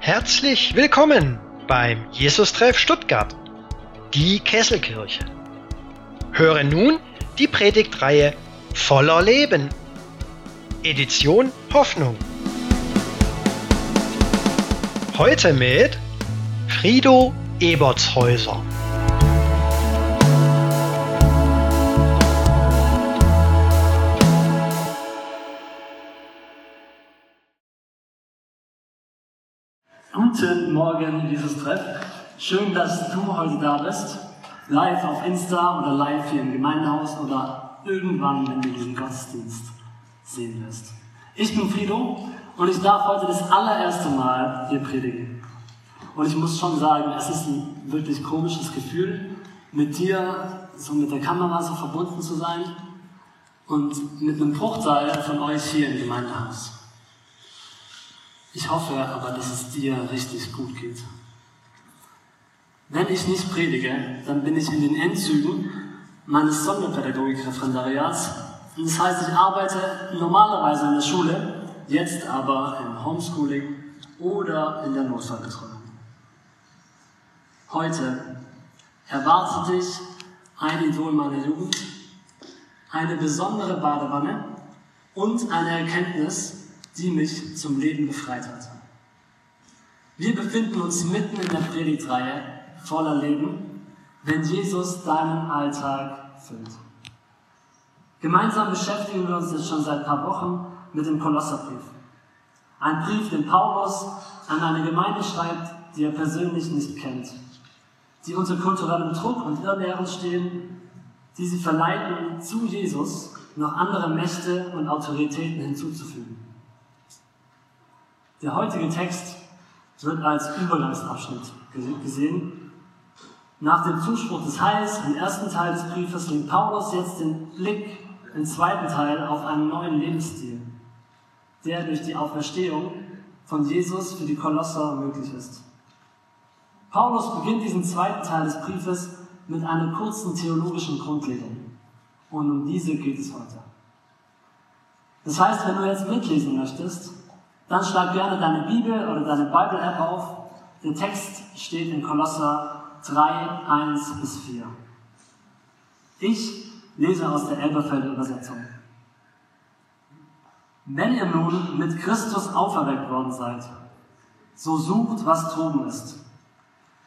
Herzlich willkommen beim Jesus-Treff Stuttgart, die Kesselkirche. Höre nun die Predigtreihe Voller Leben. Edition Hoffnung. Heute mit Frido Ebertshäuser. Guten Morgen, Jesus Treff. Schön, dass du heute da bist. Live auf Insta oder live hier im Gemeindehaus oder irgendwann, wenn du diesen Gottesdienst sehen wirst. Ich bin Frido und ich darf heute das allererste Mal hier predigen. Und ich muss schon sagen, es ist ein wirklich komisches Gefühl, mit dir, so mit der Kamera so verbunden zu sein und mit einem Bruchteil von euch hier im Gemeindehaus. Ich hoffe aber, dass es dir richtig gut geht. Wenn ich nicht predige, dann bin ich in den Endzügen meines Sonderpädagogik-Referendariats. Das heißt, ich arbeite normalerweise in der Schule, jetzt aber im Homeschooling oder in der Notfallbetreuung. Heute erwartet dich ein Idol meiner Jugend, eine besondere Badewanne und eine Erkenntnis, die mich zum Leben befreit hat. Wir befinden uns mitten in der Predigtreihe voller Leben, wenn Jesus deinen Alltag füllt. Gemeinsam beschäftigen wir uns jetzt schon seit ein paar Wochen mit dem Kolosserbrief. Ein Brief, den Paulus an eine Gemeinde schreibt, die er persönlich nicht kennt, die unter kulturellem Druck und Irrlehren stehen, die sie verleiten, zu Jesus noch andere Mächte und Autoritäten hinzuzufügen. Der heutige Text wird als Übergangsabschnitt gesehen. Nach dem Zuspruch des Heils im ersten Teil des Briefes legt Paulus jetzt den Blick im zweiten Teil auf einen neuen Lebensstil, der durch die Auferstehung von Jesus für die Kolosser möglich ist. Paulus beginnt diesen zweiten Teil des Briefes mit einer kurzen theologischen Grundlegung. Und um diese geht es heute. Das heißt, wenn du jetzt mitlesen möchtest, dann schlag gerne deine Bibel oder deine Bible-App auf. Der Text steht in Kolosser 3, 1 bis 4. Ich lese aus der Elberfelder Übersetzung. Wenn ihr nun mit Christus auferweckt worden seid, so sucht, was droben ist.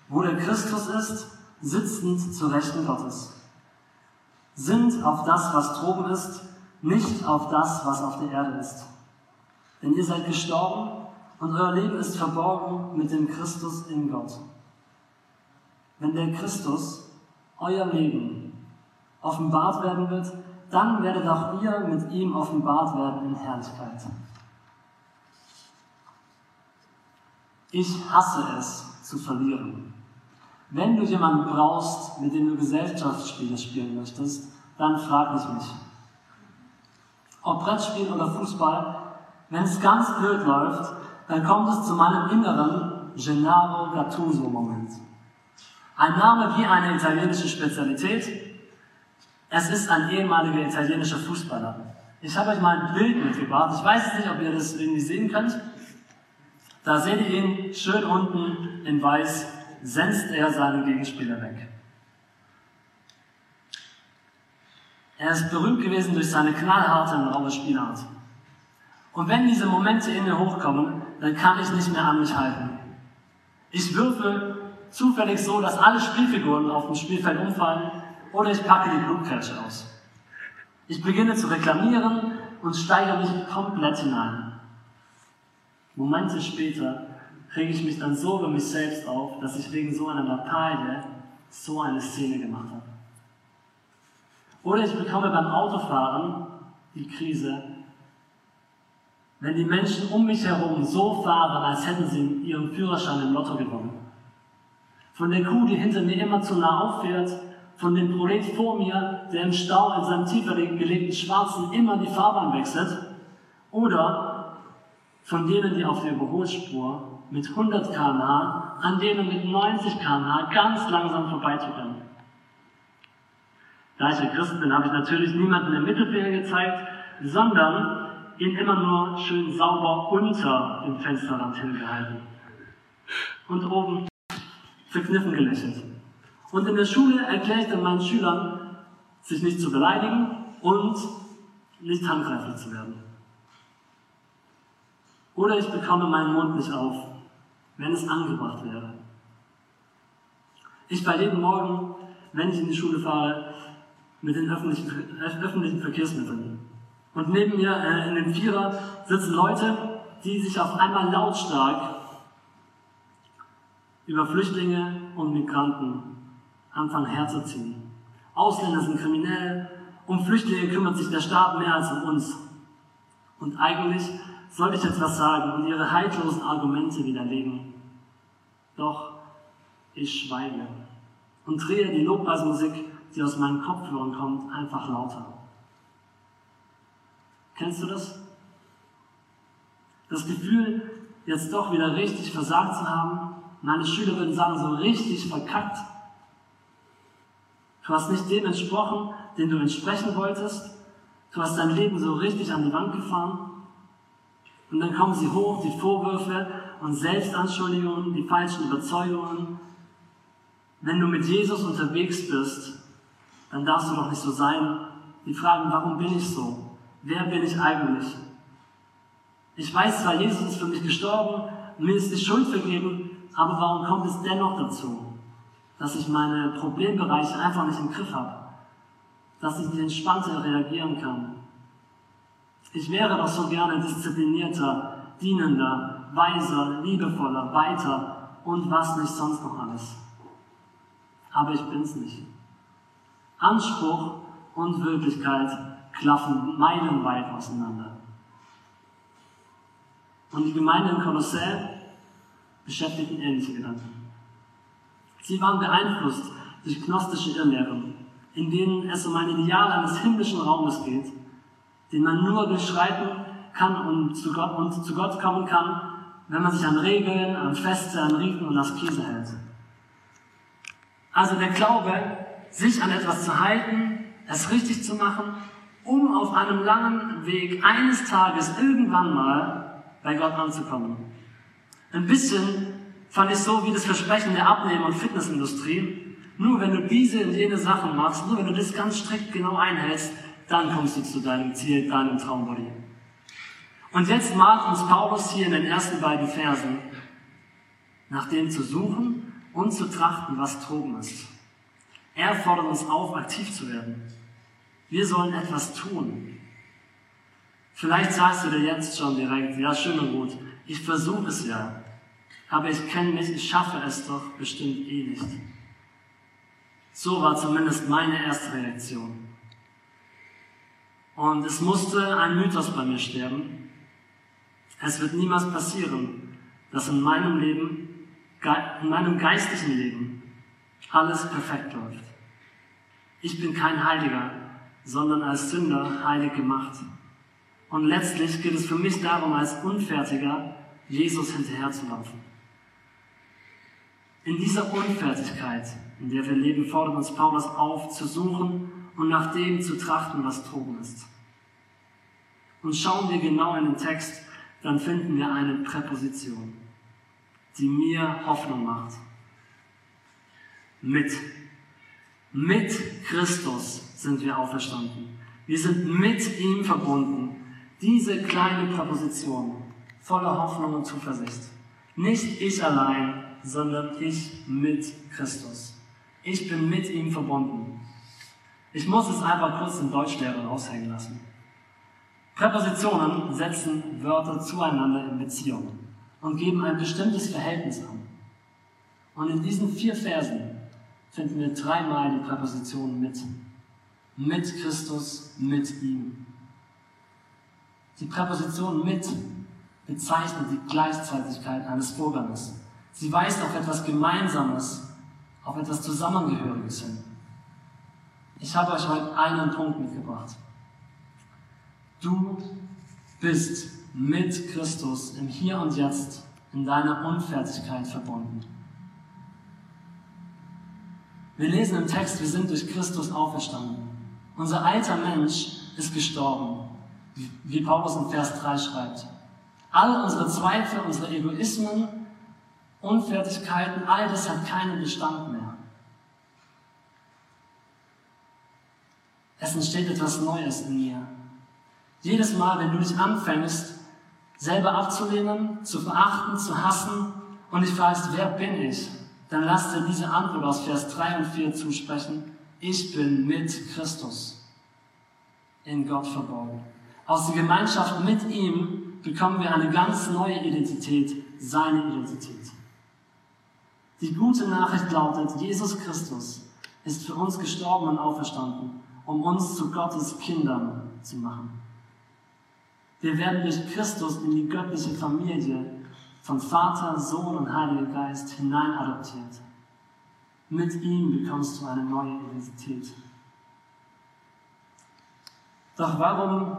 Wo der Christus ist, sitzend zur Rechten Gottes. Sind auf das, was droben ist, nicht auf das, was auf der Erde ist. Denn ihr seid gestorben und euer Leben ist verborgen mit dem Christus in Gott. Wenn der Christus, euer Leben, offenbart werden wird, dann werdet auch ihr mit ihm offenbart werden in Herrlichkeit. Ich hasse es zu verlieren. Wenn du jemanden brauchst, mit dem du Gesellschaftsspiele spielen möchtest, dann frag ich mich. Ob Brettspiel oder Fußball, wenn es ganz blöd läuft, dann kommt es zu meinem inneren Gennaro Gattuso-Moment. Ein Name wie eine italienische Spezialität. Es ist ein ehemaliger italienischer Fußballer. Ich habe euch mal ein Bild mitgebracht. Ich weiß nicht, ob ihr das irgendwie sehen könnt. Da seht ihr ihn schön unten in weiß, senzt er seinen Gegenspieler weg. Er ist berühmt gewesen durch seine knallharte und raue Spielart. Und wenn diese Momente in mir hochkommen, dann kann ich nicht mehr an mich halten. Ich würfe zufällig so, dass alle Spielfiguren auf dem Spielfeld umfallen oder ich packe die Blutkretsche aus. Ich beginne zu reklamieren und steigere mich komplett hinein. Momente später rege ich mich dann so über mich selbst auf, dass ich wegen so einer Lappalie so eine Szene gemacht habe. Oder ich bekomme beim Autofahren die Krise, wenn die Menschen um mich herum so fahren, als hätten sie ihren Führerschein im Lotto gewonnen. Von der Kuh, die hinter mir immer zu nah auffährt, von dem Prolet vor mir, der im Stau in seinem tiefer gelegten Schwarzen immer die Fahrbahn wechselt, oder von denen, die auf der Überholspur mit 100 km/h an denen mit 90 km/h ganz langsam vorbeiturennen. Da ich ein Christ bin, habe ich natürlich niemanden im Mittelfinger gezeigt, sondern ihn immer nur schön sauber unter dem Fensterrand hingehalten. Und oben verkniffen gelächelt. Und in der Schule erkläre ich dann meinen Schülern, sich nicht zu beleidigen und nicht handgreiflich zu werden. Oder ich bekomme meinen Mund nicht auf, wenn es angebracht wäre. Ich bei jedem Morgen, wenn ich in die Schule fahre, mit den öffentlichen, öffentlichen Verkehrsmitteln. Und neben mir äh, in dem Vierer sitzen Leute, die sich auf einmal lautstark über Flüchtlinge und Migranten anfangen herzuziehen. Ausländer sind kriminell, um Flüchtlinge kümmert sich der Staat mehr als um uns. Und eigentlich sollte ich etwas sagen und ihre haltlosen Argumente widerlegen. Doch ich schweige und drehe die Lobpreismusik, die aus meinen Kopfhörern kommt, einfach lauter. Kennst du das? Das Gefühl, jetzt doch wieder richtig versagt zu haben, meine Schüler würden sagen, so richtig verkackt. Du hast nicht dem entsprochen, den du entsprechen wolltest. Du hast dein Leben so richtig an die Wand gefahren. Und dann kommen sie hoch, die Vorwürfe und Selbstanschuldigungen, die falschen Überzeugungen. Wenn du mit Jesus unterwegs bist, dann darfst du doch nicht so sein. Die fragen, warum bin ich so? Wer bin ich eigentlich? Ich weiß zwar, Jesus ist für mich gestorben, mir ist die Schuld vergeben, aber warum kommt es dennoch dazu, dass ich meine Problembereiche einfach nicht im Griff habe? Dass ich nicht entspannter reagieren kann? Ich wäre doch so gerne disziplinierter, dienender, weiser, liebevoller, weiter und was nicht sonst noch alles. Aber ich bin's nicht. Anspruch und Wirklichkeit klaffen meilenweit auseinander. Und die Gemeinde in Kolossä beschäftigten ähnliche Gedanken. Sie waren beeinflusst durch gnostische Irrlehren, in denen es um ein Ideal eines himmlischen Raumes geht, den man nur durchschreiten kann und zu Gott, und zu Gott kommen kann, wenn man sich an Regeln, an Feste, an Riten und Askese hält. Also der Glaube, sich an etwas zu halten, es richtig zu machen, um auf einem langen Weg eines Tages irgendwann mal bei Gott anzukommen. Ein bisschen fand ich so wie das Versprechen der Abnehmen- und Fitnessindustrie. Nur wenn du diese und jene Sachen machst, nur wenn du das ganz strikt genau einhältst, dann kommst du zu deinem Ziel, deinem Traumbody. Und jetzt malt uns Paulus hier in den ersten beiden Versen, nach dem zu suchen und zu trachten, was droben ist. Er fordert uns auf, aktiv zu werden. Wir sollen etwas tun. Vielleicht sagst du dir jetzt schon direkt, ja, schön und gut, ich versuche es ja, aber ich kenne mich, ich schaffe es doch bestimmt eh nicht. So war zumindest meine erste Reaktion. Und es musste ein Mythos bei mir sterben. Es wird niemals passieren, dass in meinem Leben, in meinem geistlichen Leben, alles perfekt läuft. Ich bin kein Heiliger, sondern als Sünder heilig gemacht. Und letztlich geht es für mich darum, als Unfertiger Jesus hinterherzulaufen. In dieser Unfertigkeit, in der wir leben, fordert uns Paulus auf, zu suchen und nach dem zu trachten, was droben ist. Und schauen wir genau in den Text, dann finden wir eine Präposition, die mir Hoffnung macht. Mit. Mit Christus sind wir auferstanden. Wir sind mit ihm verbunden. Diese kleine Präposition voller Hoffnung und Zuversicht. Nicht ich allein, sondern ich mit Christus. Ich bin mit ihm verbunden. Ich muss es einfach kurz in Deutschlehre raushängen lassen. Präpositionen setzen Wörter zueinander in Beziehung und geben ein bestimmtes Verhältnis an. Und in diesen vier Versen finden wir dreimal die Präposition mit. Mit Christus, mit ihm. Die Präposition mit bezeichnet die Gleichzeitigkeit eines Vorganges. Sie weist auf etwas Gemeinsames, auf etwas Zusammengehöriges hin. Ich habe euch heute einen Punkt mitgebracht. Du bist mit Christus im Hier und Jetzt in deiner Unfertigkeit verbunden. Wir lesen im Text, wir sind durch Christus auferstanden. Unser alter Mensch ist gestorben. wie Paulus in Vers 3 schreibt. All unsere Zweifel, unsere Egoismen, Unfertigkeiten, all das hat keinen Bestand mehr. Es entsteht etwas Neues in mir. Jedes Mal, wenn du dich anfängst, selber abzulehnen, zu verachten, zu hassen und dich fragst, wer bin ich, dann lass dir diese Antwort aus Vers 3 und 4 zusprechen. Ich bin mit Christus in Gott verborgen. Aus der Gemeinschaft mit ihm bekommen wir eine ganz neue Identität, seine Identität. Die gute Nachricht lautet, Jesus Christus ist für uns gestorben und auferstanden, um uns zu Gottes Kindern zu machen. Wir werden durch Christus in die göttliche Familie von Vater, Sohn und Heiliger Geist hinein adoptiert. Mit ihm bekommst du eine neue Identität. Doch warum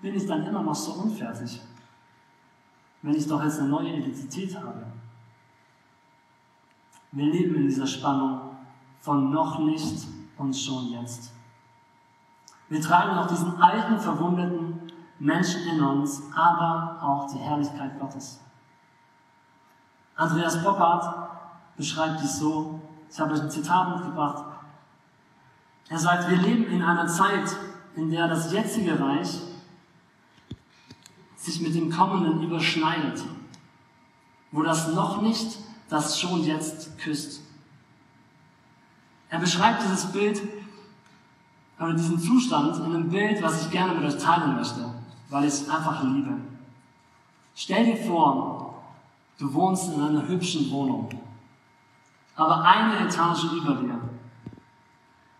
bin ich dann immer noch so unfertig, wenn ich doch jetzt eine neue Identität habe? Wir leben in dieser Spannung von noch nicht und schon jetzt. Wir tragen noch diesen alten, verwundeten Menschen in uns, aber auch die Herrlichkeit Gottes. Andreas Boppard beschreibt dies so, ich habe euch ein Zitat mitgebracht. Er sagt, wir leben in einer Zeit, in der das jetzige Reich sich mit dem kommenden überschneidet, wo das noch nicht das schon jetzt küsst. Er beschreibt dieses Bild oder diesen Zustand in einem Bild, was ich gerne mit euch teilen möchte, weil ich es einfach liebe. Stell dir vor, Du wohnst in einer hübschen Wohnung, aber eine Etage über dir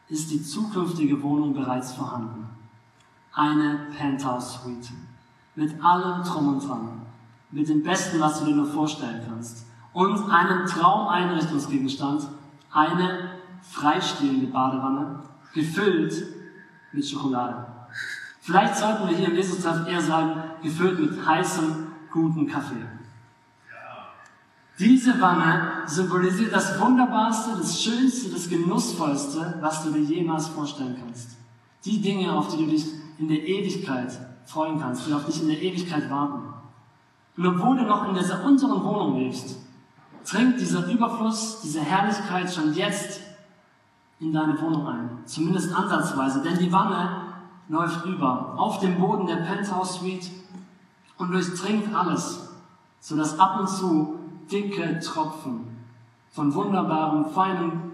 ist die zukünftige Wohnung bereits vorhanden. Eine Penthouse Suite mit allem drum und dran, mit dem Besten, was du dir nur vorstellen kannst und einem Traumeinrichtungsgegenstand, eine freistehende Badewanne, gefüllt mit Schokolade. Vielleicht sollten wir hier im Jesus-Treff eher sagen, gefüllt mit heißem, guten Kaffee. Diese Wanne symbolisiert das Wunderbarste, das Schönste, das Genussvollste, was du dir jemals vorstellen kannst. Die Dinge, auf die du dich in der Ewigkeit freuen kannst, die auf dich in der Ewigkeit warten. Und obwohl du noch in dieser unteren Wohnung lebst, dringt dieser Überfluss, diese Herrlichkeit schon jetzt in deine Wohnung ein. Zumindest ansatzweise, denn die Wanne läuft über auf dem Boden der Penthouse Suite und durchdringt alles, sodass ab und zu dicke Tropfen von wunderbarem, feinem,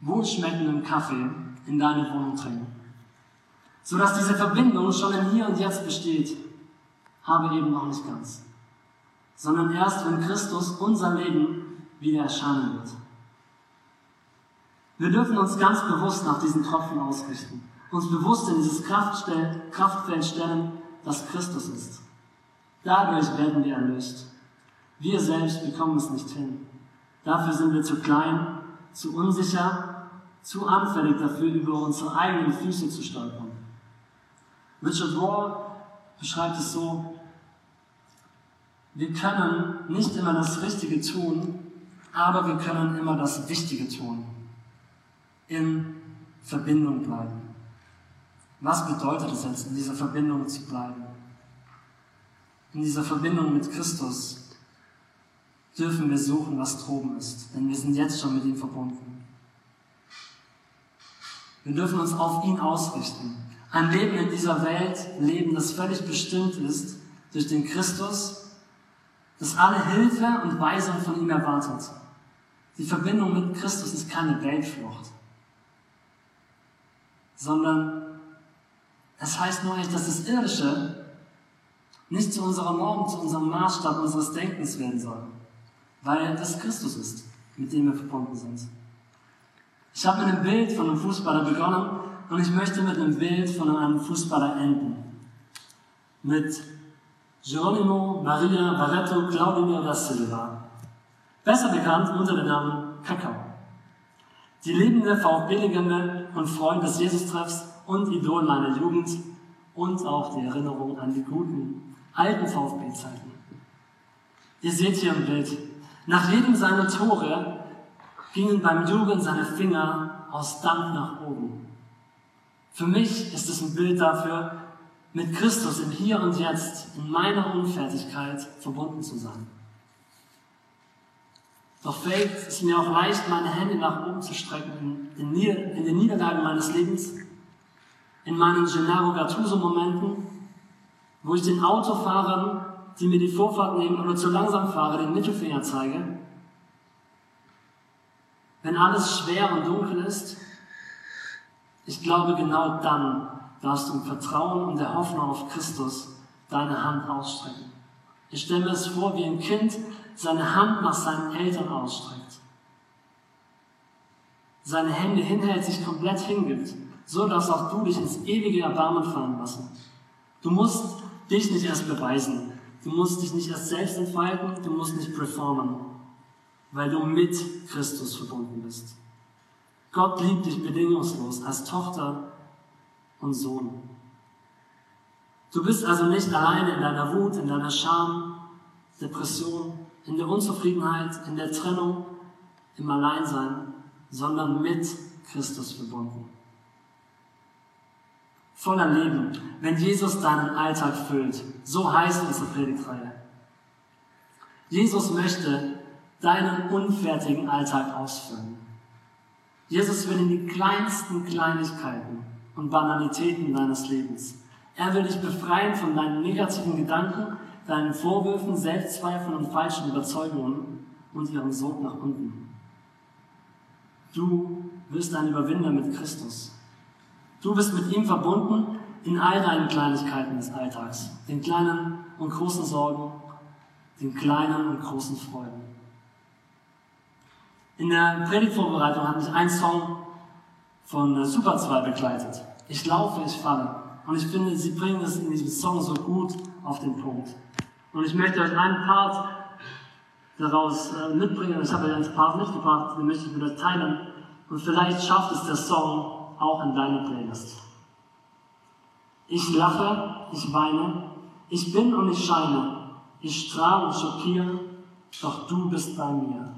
wohlschmeckendem Kaffee in deine Wohnung dringen. Sodass diese Verbindung schon im Hier und Jetzt besteht, aber eben noch nicht ganz. Sondern erst, wenn Christus unser Leben wieder erscheinen wird. Wir dürfen uns ganz bewusst nach diesen Tropfen ausrichten, uns bewusst in dieses Kraftfeld stellen, das Christus ist. Dadurch werden wir erlöst. Wir selbst bekommen es nicht hin. Dafür sind wir zu klein, zu unsicher, zu anfällig dafür, über unsere eigenen Füße zu stolpern. Richard Rohr beschreibt es so, wir können nicht immer das Richtige tun, aber wir können immer das Wichtige tun. In Verbindung bleiben. Was bedeutet es jetzt, in dieser Verbindung zu bleiben? In dieser Verbindung mit Christus, dürfen wir suchen, was droben ist, denn wir sind jetzt schon mit ihm verbunden. Wir dürfen uns auf ihn ausrichten. Ein Leben in dieser Welt leben, das völlig bestimmt ist durch den Christus, das alle Hilfe und Weisung von ihm erwartet. Die Verbindung mit Christus ist keine Weltflucht, sondern es heißt nur nicht, dass das Irdische nicht zu unserer Norm, zu unserem Maßstab unseres Denkens werden soll weil das Christus ist, mit dem wir verbunden sind. Ich habe mit einem Bild von einem Fußballer begonnen und ich möchte mit einem Bild von einem Fußballer enden. Mit Geronimo Maria Barreto Claudio da Silva, besser bekannt unter dem Namen Kakao. Die lebende VfB-Legende und Freund des Jesus-Treffs und Idol meiner Jugend und auch die Erinnerung an die guten, alten VfB-Zeiten. Ihr seht hier im Bild nach jedem seiner Tore gingen beim Jubeln seine Finger aus Dank nach oben. Für mich ist es ein Bild dafür, mit Christus im Hier und Jetzt, in meiner Unfertigkeit verbunden zu sein. Doch fällt es mir auch leicht, meine Hände nach oben zu strecken in, in, in den Niederlagen meines Lebens, in meinen Gennaro Gattuso-Momenten, wo ich den Autofahrern, die mir die Vorfahrt nehmen oder zu langsam fahre, den Mittelfinger zeige. Wenn alles schwer und dunkel ist, ich glaube, genau dann darfst du im Vertrauen und der Hoffnung auf Christus deine Hand ausstrecken. Ich stelle mir es vor, wie ein Kind seine Hand nach seinen Eltern ausstreckt. Seine Hände hinhält, sich komplett hingibt, so dass auch du dich ins ewige Erbarmen fallen lassen. Du musst dich nicht erst beweisen. Du musst dich nicht erst selbst entfalten. Du musst nicht performen, weil du mit Christus verbunden bist. Gott liebt dich bedingungslos als Tochter und Sohn. Du bist also nicht alleine in deiner Wut, in deiner Scham, Depression, in der Unzufriedenheit, in der Trennung, im Alleinsein, sondern mit Christus verbunden. Voller Leben, wenn Jesus deinen Alltag füllt. So heißt unsere Predigtreihe. Jesus möchte deinen unfertigen Alltag ausfüllen. Jesus will in die kleinsten Kleinigkeiten und Banalitäten deines Lebens. Er will dich befreien von deinen negativen Gedanken, deinen Vorwürfen, Selbstzweifeln und falschen Überzeugungen und ihrem Sog nach unten. Du wirst ein Überwinder mit Christus. Du bist mit ihm verbunden in all deinen Kleinigkeiten des Alltags, den kleinen und großen Sorgen, den kleinen und großen Freuden. In der Predigtvorbereitung hat mich ein Song von Super 2 begleitet. Ich laufe, ich falle. Und ich finde, sie bringen es in diesem Song so gut auf den Punkt. Und ich möchte euch einen Part daraus äh, mitbringen. Ich habe ja einen Part mitgebracht, den möchte ich mit euch teilen. Und vielleicht schafft es der Song auch in deine Playlist. Ich lache, ich weine, ich bin und ich scheine, ich strahle und schockiere, doch du bist bei mir.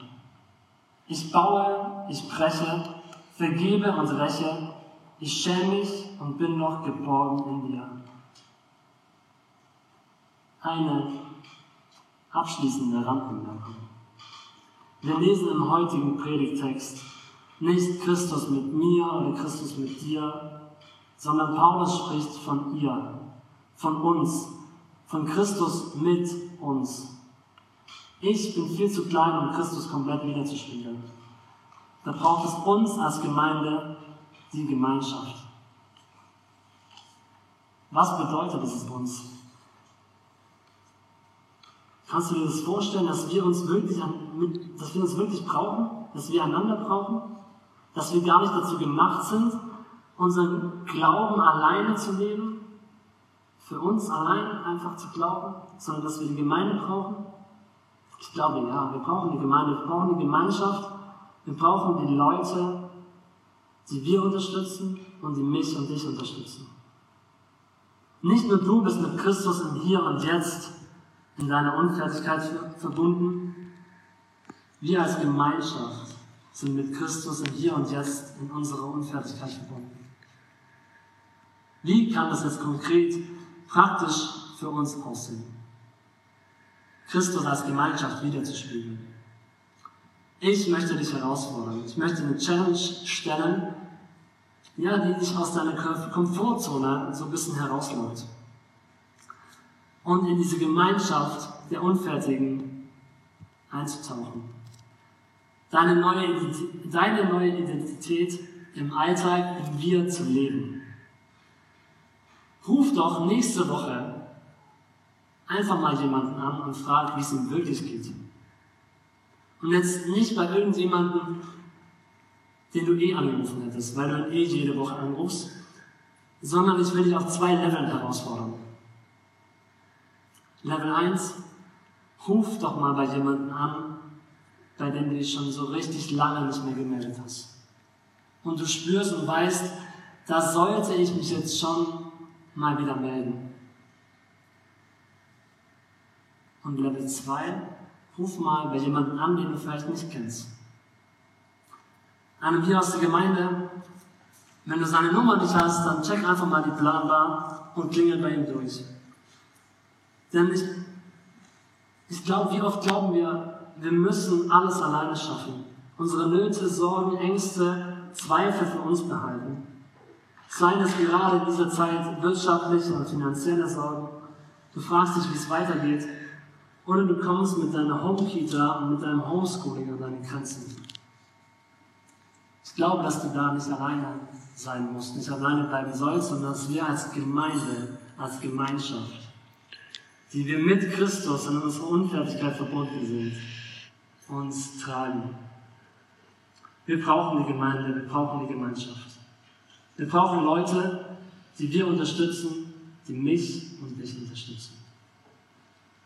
Ich baue, ich breche, vergebe und räche, ich schäme mich und bin noch geborgen in dir. Eine abschließende Randbemerkung. Wir lesen im heutigen Predigtext nicht Christus mit mir oder Christus mit dir, sondern Paulus spricht von ihr, von uns, von Christus mit uns. Ich bin viel zu klein, um Christus komplett wiederzuspiegeln. Da braucht es uns als Gemeinde die Gemeinschaft. Was bedeutet es uns? Kannst du dir das vorstellen, dass wir uns wirklich, dass wir uns wirklich brauchen, dass wir einander brauchen, dass wir gar nicht dazu gemacht sind, unseren Glauben alleine zu leben, für uns allein einfach zu glauben, sondern dass wir die Gemeinde brauchen? Ich glaube ja, wir brauchen die Gemeinde, wir brauchen die Gemeinschaft, wir brauchen die Leute, die wir unterstützen und die mich und dich unterstützen. Nicht nur du bist mit Christus im Hier und Jetzt in deiner Unfertigkeit verbunden, wir als Gemeinschaft sind mit Christus im Hier und Jetzt in unserer Unfertigkeit verbunden. Wie kann das jetzt konkret, praktisch für uns aussehen? Christus als Gemeinschaft wiederzuspiegeln. Ich möchte dich herausfordern. Ich möchte eine Challenge stellen, ja, die dich aus deiner Komfortzone so ein bisschen herausläuft. Und in diese Gemeinschaft der Unfertigen einzutauchen. Deine neue, deine neue Identität im Alltag, im Wir zu leben. Ruf doch nächste Woche einfach mal jemanden an und frag, wie es ihm wirklich geht. Und jetzt nicht bei irgendjemandem, den du eh angerufen hättest, weil du ihn eh jede Woche anrufst, sondern ich will dich auf zwei Leveln herausfordern. Level 1, ruf doch mal bei jemandem an, bei dem du dich schon so richtig lange nicht mehr gemeldet hast. Und du spürst und weißt, da sollte ich mich jetzt schon mal wieder melden. Und Level 2, ruf mal bei jemandem an, den du vielleicht nicht kennst. Einem hier aus der Gemeinde, Wenn du seine Nummer nicht hast, dann check einfach mal die Planbar und klingel bei ihm durch. Denn ich, ich glaube, wie oft glauben wir, wir müssen alles alleine schaffen. Unsere Nöte, Sorgen, Ängste, Zweifel für uns behalten. Seien es gerade in dieser Zeit wirtschaftliche und finanzielle Sorgen. Du fragst dich, wie es weitergeht. Oder du kommst mit deiner Homekita und mit deinem Homeschooling an deine Grenzen. Ich glaube, dass du da nicht alleine sein musst, nicht alleine bleiben sollst, sondern dass wir als Gemeinde, als Gemeinschaft, die wir mit Christus in unserer Unfertigkeit verbunden sind, uns tragen. Wir brauchen die Gemeinde, wir brauchen die Gemeinschaft. Wir brauchen Leute, die wir unterstützen, die mich und dich unterstützen.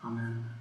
Amen.